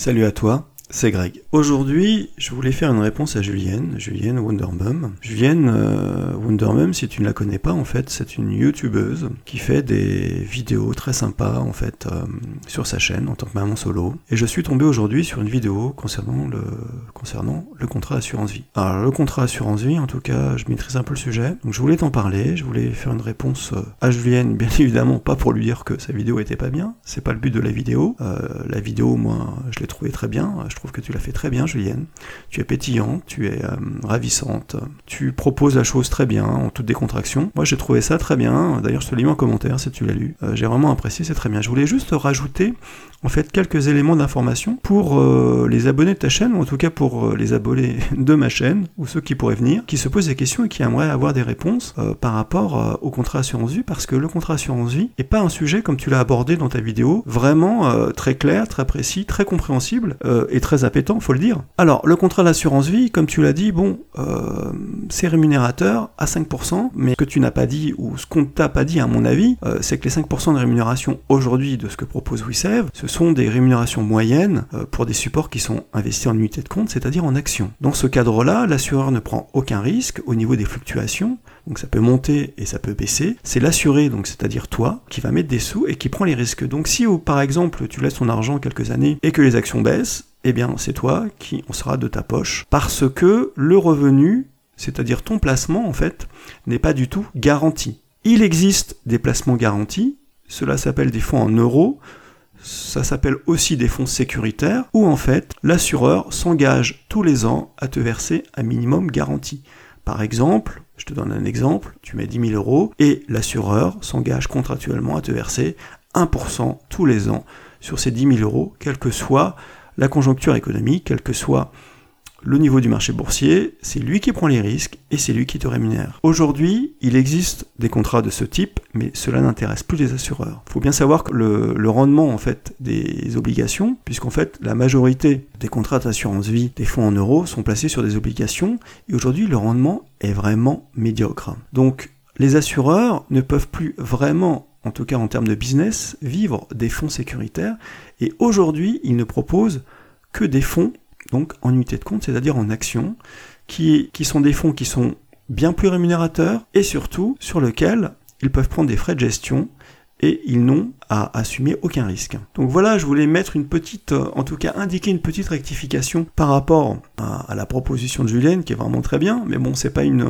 Salut à toi, c'est Greg. Aujourd'hui, je voulais faire une réponse à Julienne, Julienne Wondermum. Julienne euh, Wondermum, si tu ne la connais pas, en fait, c'est une youtubeuse qui fait des vidéos très sympas, en fait, euh, sur sa chaîne en tant que maman solo. Et je suis tombé aujourd'hui sur une vidéo concernant le, concernant le contrat assurance vie. Alors, le contrat assurance vie, en tout cas, je maîtrise un peu le sujet. Donc, je voulais t'en parler, je voulais faire une réponse euh, à Julienne, bien évidemment, pas pour lui dire que sa vidéo était pas bien. C'est pas le but de la vidéo. Euh, la vidéo, moi, je l'ai trouvée très bien. Trouve que tu l'as fait très bien, Julienne. Tu es pétillante, tu es euh, ravissante, tu proposes la chose très bien, en toute décontraction. Moi, j'ai trouvé ça très bien. D'ailleurs, je te l'ai mis en commentaire si tu l'as lu. Euh, j'ai vraiment apprécié, c'est très bien. Je voulais juste rajouter, en fait, quelques éléments d'information pour euh, les abonnés de ta chaîne, ou en tout cas pour les abonnés de ma chaîne, ou ceux qui pourraient venir, qui se posent des questions et qui aimeraient avoir des réponses par rapport au contrat assurance vie, parce que le contrat assurance vie n'est pas un sujet, comme tu l'as abordé dans ta vidéo, vraiment très clair, très précis, très compréhensible et très appétant, faut le dire. Alors, le contrat d'assurance vie, comme tu l'as dit, bon, euh, c'est rémunérateur à 5%, mais ce que tu n'as pas dit, ou ce qu'on ne t'a pas dit à mon avis, euh, c'est que les 5% de rémunération aujourd'hui de ce que propose WeSave, ce sont des rémunérations moyennes euh, pour des supports qui sont investis en unité de compte, c'est-à-dire en actions. Dans ce cadre-là, l'assureur ne prend aucun risque au niveau des fluctuations, donc ça peut monter et ça peut baisser. C'est l'assuré, donc c'est-à-dire toi, qui va mettre des sous et qui prend les risques. Donc si oh, par exemple tu laisses ton argent quelques années et que les actions baissent, eh bien c'est toi qui en sera de ta poche parce que le revenu, c'est-à-dire ton placement en fait, n'est pas du tout garanti. Il existe des placements garantis, cela s'appelle des fonds en euros, ça s'appelle aussi des fonds sécuritaires, où en fait l'assureur s'engage tous les ans à te verser un minimum garanti. Par exemple, je te donne un exemple, tu mets 10 000 euros et l'assureur s'engage contractuellement à te verser 1% tous les ans sur ces 10 000 euros, quelle que soit la conjoncture économique, quel que soit le niveau du marché boursier, c'est lui qui prend les risques et c'est lui qui te rémunère. Aujourd'hui, il existe des contrats de ce type, mais cela n'intéresse plus les assureurs. Il faut bien savoir que le, rendement en fait des obligations, puisqu'en fait la majorité des contrats d'assurance vie des fonds en euros sont placés sur des obligations, et aujourd'hui le rendement est vraiment médiocre. Donc les assureurs ne peuvent plus vraiment en tout cas en termes de business, vivre des fonds sécuritaires, et aujourd'hui ils ne proposent que des fonds donc en unité de compte, c'est-à-dire en actions, qui, qui sont des fonds qui sont bien plus rémunérateurs et surtout sur lesquels ils peuvent prendre des frais de gestion et ils n'ont à assumer aucun risque. Donc voilà, je voulais mettre une petite, en tout cas indiquer une petite rectification par rapport à, la proposition de Julienne, qui est vraiment très bien, mais bon, c'est pas une,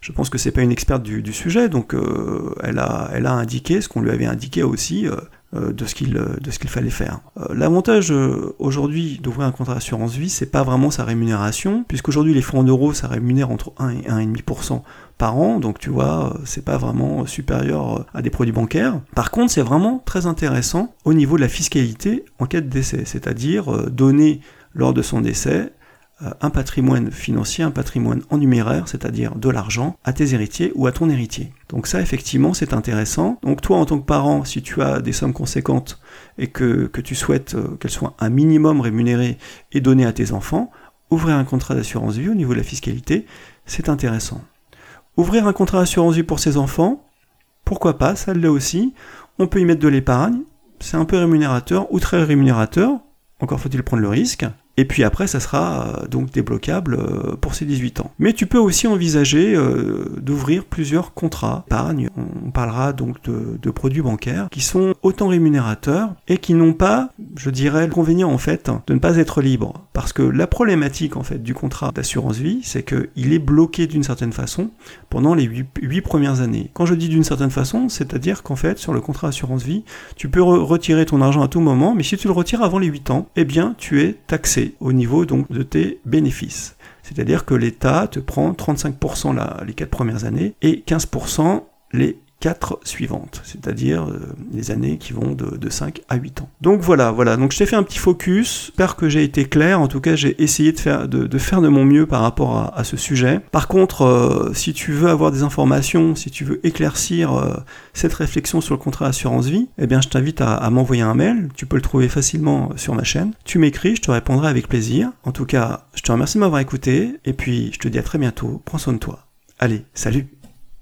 je pense que c'est pas une experte du, sujet, donc euh, elle, a, elle a indiqué ce qu'on lui avait indiqué aussi, euh, de ce qu'il de ce qu'il fallait faire. Euh, L'avantage euh, aujourd'hui d'ouvrir un contrat d'assurance vie, c'est pas vraiment sa rémunération, puisqu'aujourd'hui les fonds en euros ça rémunère entre 1 et 1,5% par an, donc tu vois, c'est pas vraiment supérieur à des produits bancaires. Par contre, c'est vraiment très intéressant au niveau de la fiscalité en cas de décès, c'est-à-dire euh, donner lors de son décès un patrimoine financier, un patrimoine en numéraire, c'est-à-dire de l'argent, à tes héritiers ou à ton héritier. Donc ça, effectivement, c'est intéressant. Donc toi, en tant que parent, si tu as des sommes conséquentes et que, que tu souhaites euh, qu'elles soient un minimum rémunérées et données à tes enfants, ouvrir un contrat d'assurance vie au niveau de la fiscalité, c'est intéressant. Ouvrir un contrat d'assurance vie pour ses enfants, pourquoi pas, ça l'est aussi. On peut y mettre de l'épargne, c'est un peu rémunérateur ou très rémunérateur, encore faut-il prendre le risque. Et puis après, ça sera euh, donc débloquable euh, pour ses 18 ans. Mais tu peux aussi envisager euh, d'ouvrir plusieurs contrats d'épargne. On parlera donc de, produits bancaires qui sont autant rémunérateurs et qui n'ont pas, je dirais, l'inconvénient en fait de ne pas être libre. Parce que la problématique en fait du contrat d'assurance vie, c'est qu'il est bloqué d'une certaine façon pendant les 8, 8, premières années. Quand je dis d'une certaine façon, c'est-à-dire qu'en fait, sur le contrat d'assurance vie, tu peux re retirer ton argent à tout moment, mais si tu le retires avant les 8 ans, eh bien, tu es taxé au niveau donc de tes bénéfices. C'est-à-dire que l'État te prend 35% la, les 4 premières années et 15% les 4 suivantes, c'est-à-dire euh, les années qui vont de, de, 5 à 8 ans. Donc voilà, voilà, donc je t'ai fait un petit focus, j'espère que j'ai été clair, en tout cas j'ai essayé de faire de, mon mieux par rapport à, à ce sujet. Par contre, euh, si tu veux avoir des informations, si tu veux éclaircir euh, cette réflexion sur le contrat assurance vie, eh bien je t'invite à, à m'envoyer un mail, tu peux le trouver facilement sur ma chaîne. Tu m'écris, je te répondrai avec plaisir. En tout cas, je te remercie de m'avoir écouté, et puis je te dis à très bientôt, prends soin de toi. Allez, salut